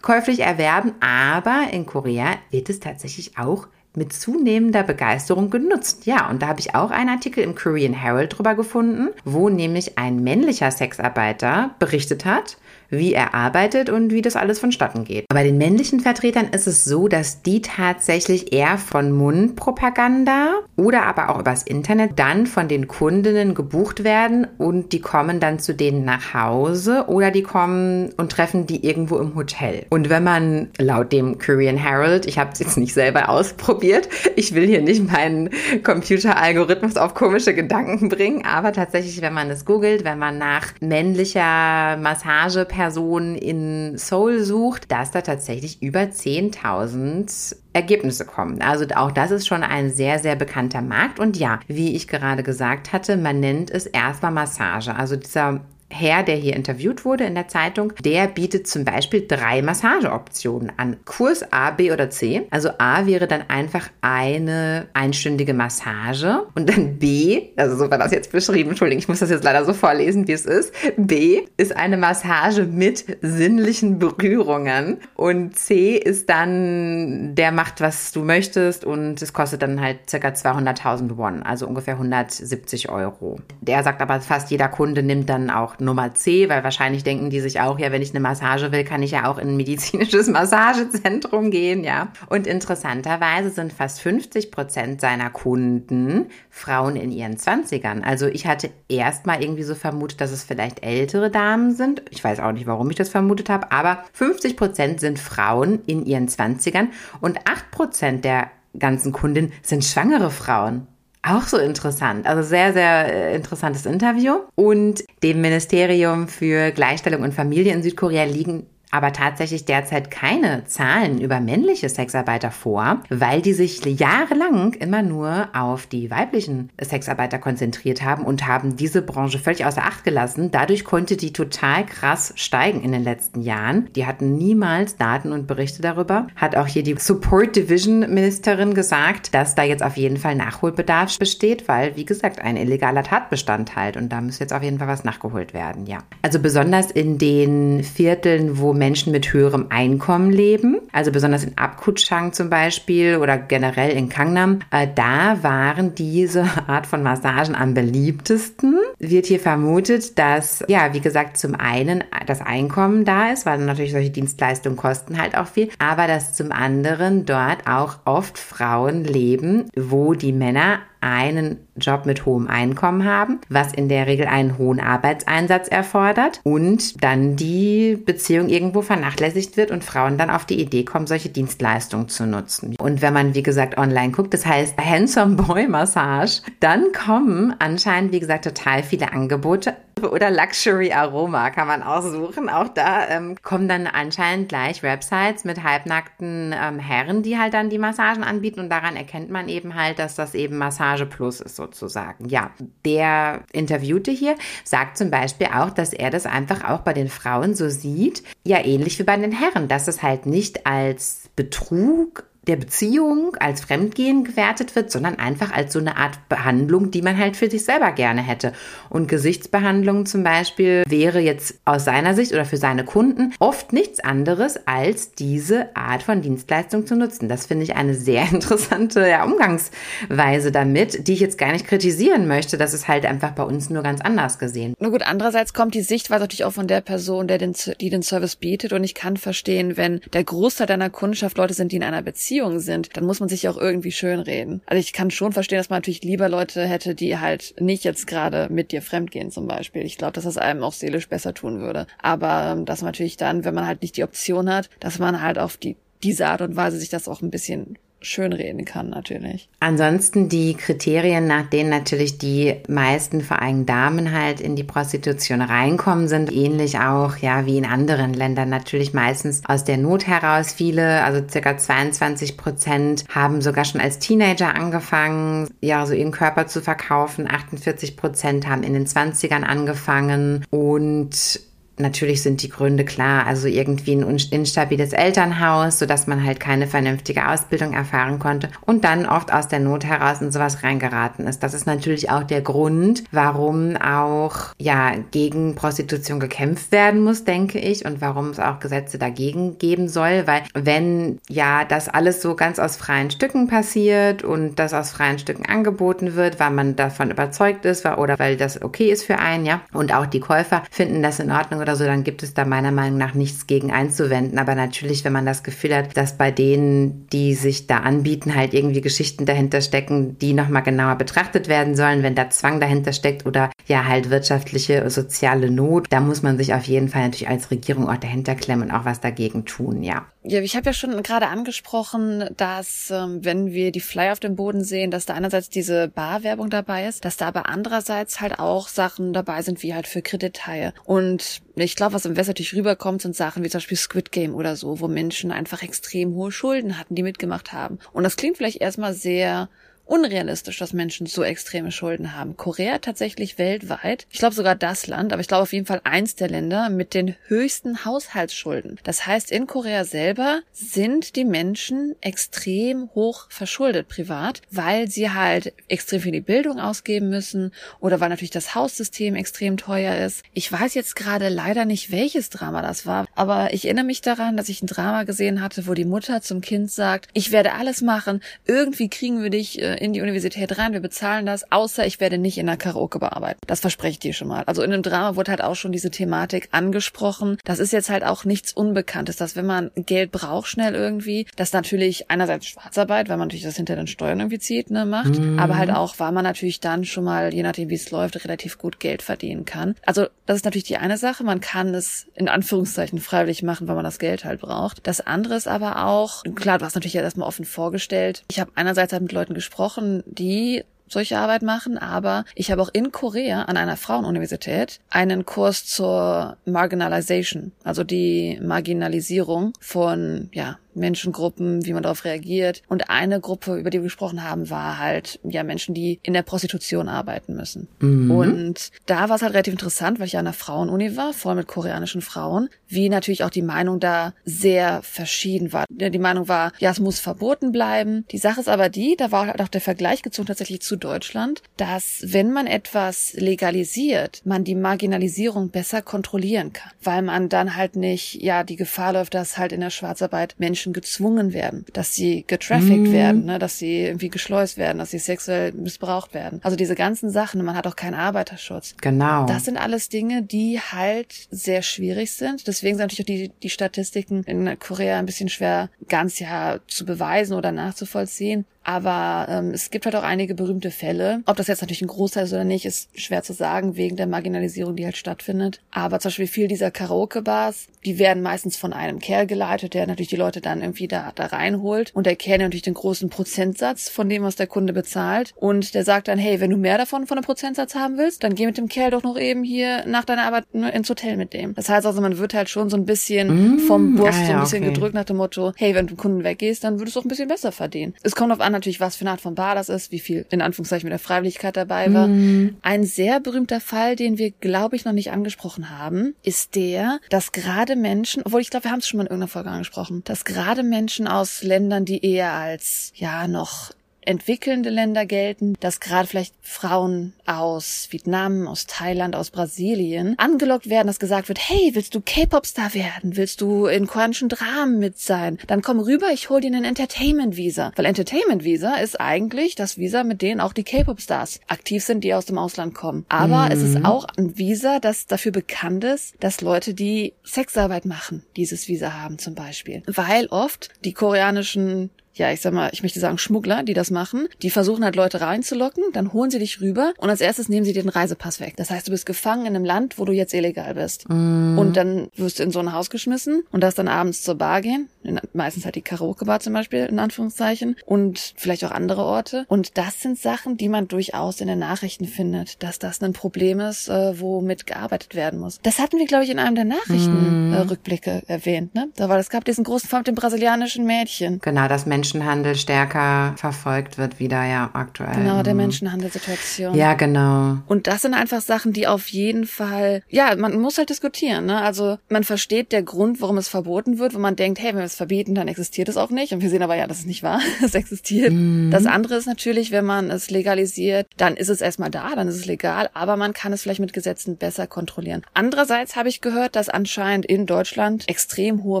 [SPEAKER 2] käuflich erwerben, aber in Korea wird es tatsächlich auch mit zunehmender Begeisterung genutzt. Ja, und da habe ich auch einen Artikel im Korean Herald drüber gefunden, wo nämlich ein männlicher Sexarbeiter berichtet hat, wie er arbeitet und wie das alles vonstatten geht. Bei den männlichen Vertretern ist es so, dass die tatsächlich eher von Mundpropaganda oder aber auch übers Internet dann von den Kundinnen gebucht werden und die kommen dann zu denen nach Hause oder die kommen und treffen die irgendwo im Hotel. Und wenn man laut dem Korean Herald, ich habe es jetzt nicht selber ausprobiert, ich will hier nicht meinen Computeralgorithmus auf komische Gedanken bringen, aber tatsächlich, wenn man es googelt, wenn man nach männlicher Massage Person in Seoul sucht, dass da tatsächlich über 10.000 Ergebnisse kommen. Also auch das ist schon ein sehr, sehr bekannter Markt. Und ja, wie ich gerade gesagt hatte, man nennt es erstmal Massage. Also dieser Herr, der hier interviewt wurde in der Zeitung, der bietet zum Beispiel drei Massageoptionen an. Kurs A, B oder C. Also A wäre dann einfach eine einstündige Massage und dann B, also so war das jetzt beschrieben, Entschuldigung, ich muss das jetzt leider so vorlesen, wie es ist. B ist eine Massage mit sinnlichen Berührungen und C ist dann, der macht, was du möchtest und es kostet dann halt circa 200.000 Won, also ungefähr 170 Euro. Der sagt aber, fast jeder Kunde nimmt dann auch Nummer C, weil wahrscheinlich denken die sich auch, ja, wenn ich eine Massage will, kann ich ja auch in ein medizinisches Massagezentrum gehen, ja. Und interessanterweise sind fast 50 Prozent seiner Kunden Frauen in ihren Zwanzigern. Also ich hatte erst mal irgendwie so vermutet, dass es vielleicht ältere Damen sind. Ich weiß auch nicht, warum ich das vermutet habe, aber 50 Prozent sind Frauen in ihren Zwanzigern und 8 Prozent der ganzen Kunden sind schwangere Frauen. Auch so interessant. Also sehr, sehr äh, interessantes Interview. Und dem Ministerium für Gleichstellung und Familie in Südkorea liegen aber tatsächlich derzeit keine Zahlen über männliche Sexarbeiter vor, weil die sich jahrelang immer nur auf die weiblichen Sexarbeiter konzentriert haben und haben diese Branche völlig außer Acht gelassen. Dadurch konnte die total krass steigen in den letzten Jahren. Die hatten niemals Daten und Berichte darüber. Hat auch hier die Support Division Ministerin gesagt, dass da jetzt auf jeden Fall Nachholbedarf besteht, weil, wie gesagt, ein illegaler Tatbestand halt. Und da muss jetzt auf jeden Fall was nachgeholt werden, ja. Also besonders in den Vierteln, wo Menschen mit höherem Einkommen leben, also besonders in Abkutschang zum Beispiel oder generell in Kangnam, äh, da waren diese Art von Massagen am beliebtesten. Wird hier vermutet, dass, ja, wie gesagt, zum einen das Einkommen da ist, weil natürlich solche Dienstleistungen kosten halt auch viel, aber dass zum anderen dort auch oft Frauen leben, wo die Männer einen Job mit hohem Einkommen haben, was in der Regel einen hohen Arbeitseinsatz erfordert und dann die Beziehung irgendwo vernachlässigt wird und Frauen dann auf die Idee kommen, solche Dienstleistungen zu nutzen. Und wenn man, wie gesagt, online guckt, das heißt Handsome Boy Massage, dann kommen anscheinend, wie gesagt, total viele Angebote oder Luxury Aroma kann man auch suchen. Auch da ähm, kommen dann anscheinend gleich Websites mit halbnackten ähm, Herren, die halt dann die Massagen anbieten und daran erkennt man eben halt, dass das eben Massage Plus ist sozusagen. Ja, der Interviewte hier sagt zum Beispiel auch, dass er das einfach auch bei den Frauen so sieht, ja ähnlich wie bei den Herren, dass es halt nicht als Betrug der Beziehung als Fremdgehen gewertet wird, sondern einfach als so eine Art Behandlung, die man halt für sich selber gerne hätte. Und Gesichtsbehandlung zum Beispiel wäre jetzt aus seiner Sicht oder für seine Kunden oft nichts anderes, als diese Art von Dienstleistung zu nutzen. Das finde ich eine sehr interessante ja, Umgangsweise damit, die ich jetzt gar nicht kritisieren möchte. Das ist halt einfach bei uns nur ganz anders gesehen.
[SPEAKER 3] Nur gut, andererseits kommt die Sichtweise natürlich auch von der Person, der den, die den Service bietet. Und ich kann verstehen, wenn der Großteil deiner Kundschaft Leute sind, die in einer Beziehung Beziehungen sind, dann muss man sich auch irgendwie schön reden. Also ich kann schon verstehen, dass man natürlich lieber Leute hätte, die halt nicht jetzt gerade mit dir fremdgehen zum Beispiel. Ich glaube, dass das einem auch seelisch besser tun würde. Aber ähm, dass man natürlich dann, wenn man halt nicht die Option hat, dass man halt auf die diese Art und Weise sich das auch ein bisschen schönreden kann natürlich.
[SPEAKER 2] Ansonsten die Kriterien, nach denen natürlich die meisten, vor allem Damen halt in die Prostitution reinkommen, sind ähnlich auch, ja, wie in anderen Ländern natürlich meistens aus der Not heraus. Viele, also circa 22 Prozent haben sogar schon als Teenager angefangen, ja, so ihren Körper zu verkaufen. 48 Prozent haben in den 20ern angefangen und Natürlich sind die Gründe klar, also irgendwie ein instabiles Elternhaus, sodass man halt keine vernünftige Ausbildung erfahren konnte und dann oft aus der Not heraus in sowas reingeraten ist. Das ist natürlich auch der Grund, warum auch ja gegen Prostitution gekämpft werden muss, denke ich, und warum es auch Gesetze dagegen geben soll, weil wenn ja das alles so ganz aus freien Stücken passiert und das aus freien Stücken angeboten wird, weil man davon überzeugt ist oder weil das okay ist für einen, ja, und auch die Käufer finden das in Ordnung oder so, dann gibt es da meiner Meinung nach nichts gegen einzuwenden. Aber natürlich, wenn man das Gefühl hat, dass bei denen, die sich da anbieten, halt irgendwie Geschichten dahinter stecken, die nochmal genauer betrachtet werden sollen, wenn da Zwang dahinter steckt oder ja halt wirtschaftliche, soziale Not, da muss man sich auf jeden Fall natürlich als Regierung auch dahinter klemmen und auch was dagegen tun, ja.
[SPEAKER 3] Ja, ich habe ja schon gerade angesprochen, dass ähm, wenn wir die Flyer auf dem Boden sehen, dass da einerseits diese Barwerbung dabei ist, dass da aber andererseits halt auch Sachen dabei sind, wie halt für Kredithaie. Und ich glaube, was im West natürlich rüberkommt, sind Sachen wie zum Beispiel Squid Game oder so, wo Menschen einfach extrem hohe Schulden hatten, die mitgemacht haben. Und das klingt vielleicht erstmal sehr unrealistisch, dass Menschen so extreme Schulden haben. Korea tatsächlich weltweit, ich glaube sogar das Land, aber ich glaube auf jeden Fall eins der Länder mit den höchsten Haushaltsschulden. Das heißt, in Korea selber sind die Menschen extrem hoch verschuldet privat, weil sie halt extrem viel die Bildung ausgeben müssen oder weil natürlich das Haussystem extrem teuer ist. Ich weiß jetzt gerade leider nicht, welches Drama das war, aber ich erinnere mich daran, dass ich ein Drama gesehen hatte, wo die Mutter zum Kind sagt, ich werde alles machen, irgendwie kriegen wir dich äh, in die Universität rein, wir bezahlen das, außer ich werde nicht in der Karaoke bearbeiten. Das verspreche ich dir schon mal. Also in dem Drama wurde halt auch schon diese Thematik angesprochen. Das ist jetzt halt auch nichts Unbekanntes, dass wenn man Geld braucht schnell irgendwie, dass natürlich einerseits Schwarzarbeit, weil man natürlich das hinter den Steuern irgendwie zieht, ne, macht, mhm. aber halt auch, weil man natürlich dann schon mal, je nachdem wie es läuft, relativ gut Geld verdienen kann. Also das ist natürlich die eine Sache, man kann es in Anführungszeichen freiwillig machen, weil man das Geld halt braucht. Das andere ist aber auch, klar, du hast natürlich ja erstmal offen vorgestellt. Ich habe einerseits halt mit Leuten gesprochen, gesprochen, die solche Arbeit machen, aber ich habe auch in Korea an einer Frauenuniversität einen Kurs zur Marginalization, also die Marginalisierung von ja, Menschengruppen, wie man darauf reagiert. Und eine Gruppe, über die wir gesprochen haben, war halt ja Menschen, die in der Prostitution arbeiten müssen. Mhm. Und da war es halt relativ interessant, weil ich ja an einer Frauenuni war, voll mit koreanischen Frauen, wie natürlich auch die Meinung da sehr verschieden war. Die Meinung war, ja, es muss verboten bleiben. Die Sache ist aber die, da war halt auch der Vergleich gezogen tatsächlich zu Deutschland, dass wenn man etwas legalisiert, man die Marginalisierung besser kontrollieren kann, weil man dann halt nicht, ja, die Gefahr läuft, dass halt in der Schwarzarbeit Menschen Menschen gezwungen werden, dass sie getraffickt mm. werden, ne, dass sie irgendwie geschleust werden, dass sie sexuell missbraucht werden. Also diese ganzen Sachen, man hat auch keinen Arbeiterschutz.
[SPEAKER 2] Genau.
[SPEAKER 3] Das sind alles Dinge, die halt sehr schwierig sind. Deswegen sind natürlich auch die, die Statistiken in Korea ein bisschen schwer ganz ja zu beweisen oder nachzuvollziehen. Aber ähm, es gibt halt auch einige berühmte Fälle. Ob das jetzt natürlich ein Großteil ist oder nicht, ist schwer zu sagen, wegen der Marginalisierung, die halt stattfindet. Aber zum Beispiel viel dieser Karaoke-Bars, die werden meistens von einem Kerl geleitet, der natürlich die Leute dann irgendwie da, da reinholt. Und der Kerl natürlich den großen Prozentsatz von dem, was der Kunde bezahlt. Und der sagt dann, hey, wenn du mehr davon von einem Prozentsatz haben willst, dann geh mit dem Kerl doch noch eben hier nach deiner Arbeit ins Hotel mit dem. Das heißt also, man wird halt schon so ein bisschen mmh, vom Bus ah, so ein bisschen okay. gedrückt nach dem Motto, hey, wenn du Kunden weggehst, dann würdest du auch ein bisschen besser verdienen. Es kommt auf an, natürlich, was für eine Art von Bar das ist, wie viel in Anführungszeichen mit der Freiwilligkeit dabei war. Mhm. Ein sehr berühmter Fall, den wir, glaube ich, noch nicht angesprochen haben, ist der, dass gerade Menschen, obwohl ich glaube, wir haben es schon mal in irgendeiner Folge angesprochen, dass gerade Menschen aus Ländern, die eher als ja noch entwickelnde Länder gelten, dass gerade vielleicht Frauen aus Vietnam, aus Thailand, aus Brasilien angelockt werden, dass gesagt wird, hey, willst du K-Pop-Star werden? Willst du in koreanischen Dramen mit sein? Dann komm rüber, ich hol dir einen Entertainment-Visa. Weil Entertainment-Visa ist eigentlich das Visa, mit denen auch die K-Pop-Stars aktiv sind, die aus dem Ausland kommen. Aber mhm. es ist auch ein Visa, das dafür bekannt ist, dass Leute, die Sexarbeit machen, dieses Visa haben zum Beispiel. Weil oft die koreanischen ja, ich sag mal, ich möchte sagen Schmuggler, die das machen. Die versuchen halt Leute reinzulocken, dann holen sie dich rüber und als erstes nehmen sie dir den Reisepass weg. Das heißt, du bist gefangen in einem Land, wo du jetzt illegal bist. Mm. Und dann wirst du in so ein Haus geschmissen und darfst dann abends zur Bar gehen, meistens halt die Karaoke-Bar zum Beispiel, in Anführungszeichen, und vielleicht auch andere Orte. Und das sind Sachen, die man durchaus in den Nachrichten findet, dass das ein Problem ist, äh, womit gearbeitet werden muss. Das hatten wir, glaube ich, in einem der Nachrichtenrückblicke mm. äh, erwähnt, ne? Da war es gab diesen großen Fall mit dem brasilianischen Mädchen.
[SPEAKER 2] Genau, dass Menschenhandel stärker verfolgt wird wieder, ja, aktuell.
[SPEAKER 3] Genau, der Menschenhandelsituation.
[SPEAKER 2] Ja, genau.
[SPEAKER 3] Und das sind einfach Sachen, die auf jeden Fall, ja, man muss halt diskutieren, ne? Also man versteht der Grund, warum es verboten wird, wo man denkt, hey, wenn wir es verbieten, dann existiert es auch nicht. Und wir sehen aber ja, das ist nicht wahr. es existiert. Mhm. Das andere ist natürlich, wenn man es legalisiert, dann ist es erstmal da, dann ist es legal, aber man kann es vielleicht mit Gesetzen besser kontrollieren. Andererseits habe ich gehört, dass anscheinend in Deutschland extrem hohe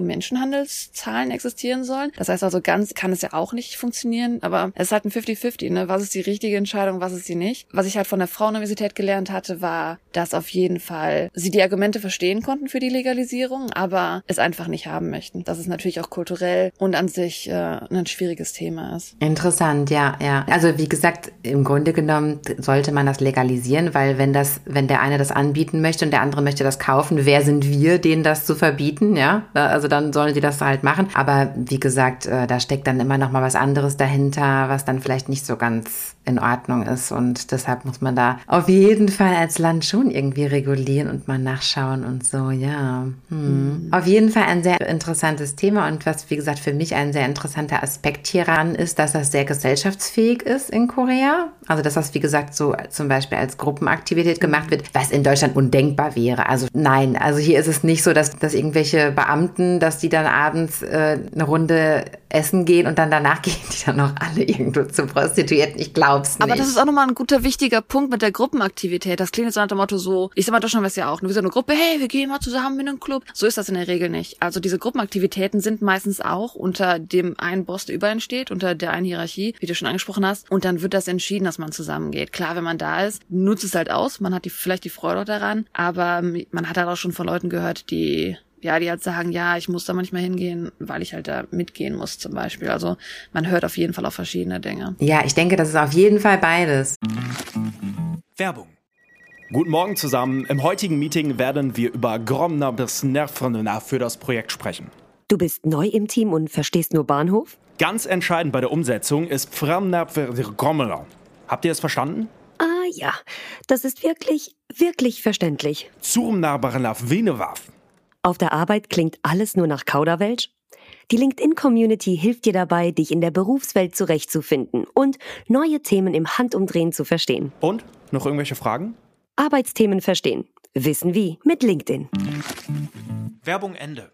[SPEAKER 3] Menschenhandelszahlen existieren sollen. Das heißt also, ganz kann es ja auch nicht funktionieren, aber es ist halt ein 50-50, ne? Was ist die richtige Entscheidung, was ist sie nicht? Was ich halt von der Frauenuniversität gelernt hatte, war, dass auf jeden Fall sie die Argumente verstehen konnten für die Legalisierung, aber es einfach nicht haben möchten. Dass es natürlich auch kulturell und an sich äh, ein schwieriges Thema ist.
[SPEAKER 2] Interessant, ja, ja. Also wie gesagt, im Grunde genommen sollte man das legalisieren, weil wenn das, wenn der eine das anbieten möchte und der andere möchte das kaufen, wer sind wir, denen das zu verbieten, ja? Also dann sollen sie das halt machen. Aber wie gesagt, äh, da steckt dann immer noch mal was anderes dahinter, was dann vielleicht nicht so ganz in Ordnung ist. Und deshalb muss man da auf jeden Fall als Land schon irgendwie regulieren und mal nachschauen und so, ja. Hm. Mhm. Auf jeden Fall ein sehr interessantes Thema und was, wie gesagt, für mich ein sehr interessanter Aspekt hieran ist, dass das sehr gesellschaftsfähig ist in Korea. Also, dass das, wie gesagt, so zum Beispiel als Gruppenaktivität gemacht wird, was in Deutschland undenkbar wäre. Also, nein, also hier ist es nicht so, dass, dass irgendwelche Beamten, dass die dann abends äh, eine Runde essen gehen und dann danach gehen die dann noch alle irgendwo zu Prostituierten. Ich glaub's nicht.
[SPEAKER 3] Aber das ist auch nochmal ein guter, wichtiger Punkt mit der Gruppenaktivität. Das klingt jetzt nach dem Motto so, ich sag mal, Deutschland weiß ja auch, wir sind eine Gruppe, hey, wir gehen mal zusammen in einen Club. So ist das in der Regel nicht. Also diese Gruppenaktivitäten sind meistens auch unter dem einen Boss, der über einen steht, unter der einen Hierarchie, wie du schon angesprochen hast. Und dann wird das entschieden, dass man zusammengeht. Klar, wenn man da ist, nutzt es halt aus. Man hat die, vielleicht die Freude daran. Aber man hat halt auch schon von Leuten gehört, die ja, die halt sagen, ja, ich muss da manchmal hingehen, weil ich halt da mitgehen muss zum Beispiel. Also man hört auf jeden Fall auf verschiedene Dinge.
[SPEAKER 2] Ja, ich denke, das ist auf jeden Fall beides.
[SPEAKER 4] Werbung. Guten Morgen zusammen. Im heutigen Meeting werden wir über Gromner bis Nervrenner für das Projekt sprechen.
[SPEAKER 5] Du bist neu im Team und verstehst nur Bahnhof?
[SPEAKER 4] Ganz entscheidend bei der Umsetzung ist Gromner. Habt ihr es verstanden?
[SPEAKER 5] Ah ja, das ist wirklich, wirklich verständlich. Auf der Arbeit klingt alles nur nach Kauderwelsch? Die LinkedIn-Community hilft dir dabei, dich in der Berufswelt zurechtzufinden und neue Themen im Handumdrehen zu verstehen.
[SPEAKER 4] Und? Noch irgendwelche Fragen?
[SPEAKER 5] Arbeitsthemen verstehen. Wissen wie mit LinkedIn.
[SPEAKER 4] Werbung Ende.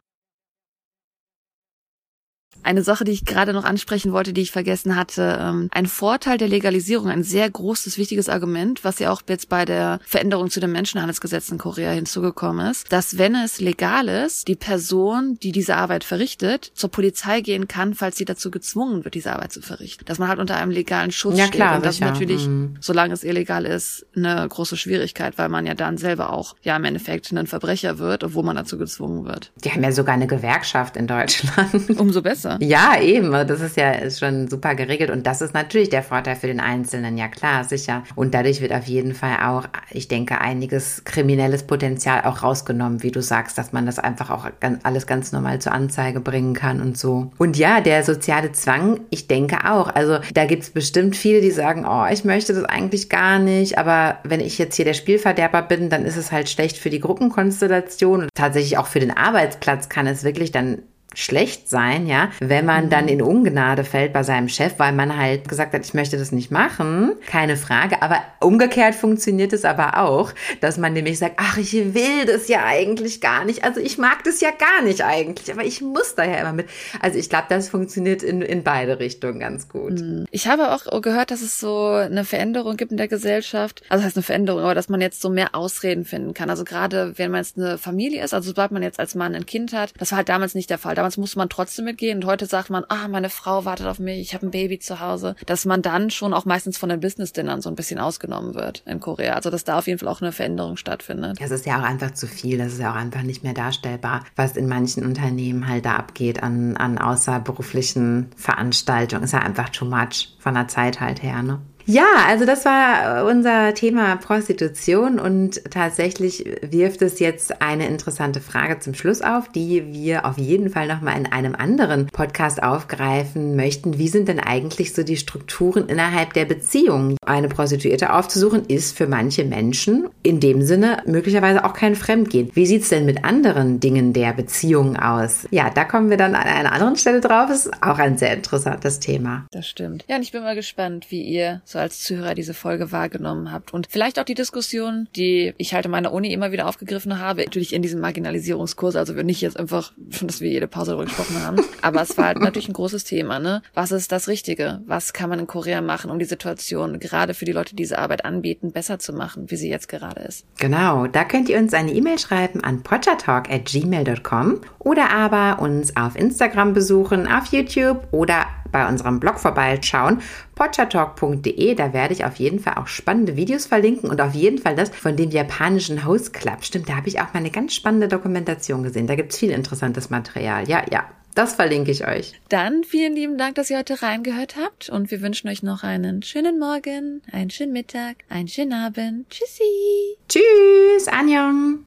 [SPEAKER 3] Eine Sache, die ich gerade noch ansprechen wollte, die ich vergessen hatte. Ähm, ein Vorteil der Legalisierung, ein sehr großes, wichtiges Argument, was ja auch jetzt bei der Veränderung zu dem Menschenhandelsgesetz in Korea hinzugekommen ist, dass wenn es legal ist, die Person, die diese Arbeit verrichtet, zur Polizei gehen kann, falls sie dazu gezwungen wird, diese Arbeit zu verrichten. Dass man halt unter einem legalen Schutz
[SPEAKER 2] ja,
[SPEAKER 3] steht.
[SPEAKER 2] Klar,
[SPEAKER 3] Und das
[SPEAKER 2] sicher.
[SPEAKER 3] natürlich,
[SPEAKER 2] mhm.
[SPEAKER 3] solange es illegal ist, eine große Schwierigkeit, weil man ja dann selber auch ja im Endeffekt ein Verbrecher wird, obwohl man dazu gezwungen wird.
[SPEAKER 2] Die haben ja sogar eine Gewerkschaft in Deutschland.
[SPEAKER 3] Umso besser.
[SPEAKER 2] Ja, eben. Das ist ja ist schon super geregelt. Und das ist natürlich der Vorteil für den Einzelnen. Ja, klar, sicher. Und dadurch wird auf jeden Fall auch, ich denke, einiges kriminelles Potenzial auch rausgenommen, wie du sagst, dass man das einfach auch alles ganz normal zur Anzeige bringen kann und so. Und ja, der soziale Zwang, ich denke auch. Also da gibt es bestimmt viele, die sagen, oh, ich möchte das eigentlich gar nicht. Aber wenn ich jetzt hier der Spielverderber bin, dann ist es halt schlecht für die Gruppenkonstellation. Und tatsächlich auch für den Arbeitsplatz kann es wirklich dann schlecht sein, ja, wenn man dann in Ungnade fällt bei seinem Chef, weil man halt gesagt hat, ich möchte das nicht machen, keine Frage, aber umgekehrt funktioniert es aber auch, dass man nämlich sagt, ach, ich will das ja eigentlich gar nicht, also ich mag das ja gar nicht eigentlich, aber ich muss da ja immer mit. Also ich glaube, das funktioniert in, in beide Richtungen ganz gut.
[SPEAKER 3] Hm. Ich habe auch gehört, dass es so eine Veränderung gibt in der Gesellschaft, also das heißt eine Veränderung, aber dass man jetzt so mehr Ausreden finden kann, also gerade wenn man jetzt eine Familie ist, also sobald man jetzt als Mann ein Kind hat, das war halt damals nicht der Fall damals musste man trotzdem mitgehen und heute sagt man, ah, meine Frau wartet auf mich, ich habe ein Baby zu Hause, dass man dann schon auch meistens von den Business-Dinnern so ein bisschen ausgenommen wird in Korea. Also dass da auf jeden Fall auch eine Veränderung stattfindet.
[SPEAKER 2] Das ist ja auch einfach zu viel, das ist ja auch einfach nicht mehr darstellbar, was in manchen Unternehmen halt da abgeht an, an außerberuflichen Veranstaltungen. Ist ja einfach too much von der Zeit halt her, ne? Ja, also das war unser Thema Prostitution und tatsächlich wirft es jetzt eine interessante Frage zum Schluss auf, die wir auf jeden Fall nochmal in einem anderen Podcast aufgreifen möchten. Wie sind denn eigentlich so die Strukturen innerhalb der Beziehung? Eine Prostituierte aufzusuchen ist für manche Menschen in dem Sinne möglicherweise auch kein Fremdgehen. Wie sieht's denn mit anderen Dingen der Beziehung aus? Ja, da kommen wir dann an einer anderen Stelle drauf. Ist auch ein sehr interessantes Thema.
[SPEAKER 3] Das stimmt. Ja, und ich bin mal gespannt, wie ihr so als Zuhörer diese Folge wahrgenommen habt und vielleicht auch die Diskussion, die ich halt in meiner Uni immer wieder aufgegriffen habe, natürlich in diesem Marginalisierungskurs, also wir nicht jetzt einfach, dass wir jede Pause darüber gesprochen haben, aber es war halt natürlich ein großes Thema, ne? Was ist das Richtige? Was kann man in Korea machen, um die Situation gerade für die Leute, die diese Arbeit anbieten, besser zu machen, wie sie jetzt gerade ist?
[SPEAKER 2] Genau, da könnt ihr uns eine E-Mail schreiben an pottertalk@gmail.com oder aber uns auf Instagram besuchen, auf YouTube oder bei unserem Blog vorbeischauen, potchatalk.de. Da werde ich auf jeden Fall auch spannende Videos verlinken und auf jeden Fall das von dem japanischen Host Club. Stimmt, da habe ich auch mal eine ganz spannende Dokumentation gesehen. Da gibt es viel interessantes Material. Ja, ja. Das verlinke ich euch.
[SPEAKER 3] Dann vielen lieben Dank, dass ihr heute reingehört habt und wir wünschen euch noch einen schönen Morgen, einen schönen Mittag, einen schönen Abend. Tschüssi.
[SPEAKER 2] Tschüss, Anjong.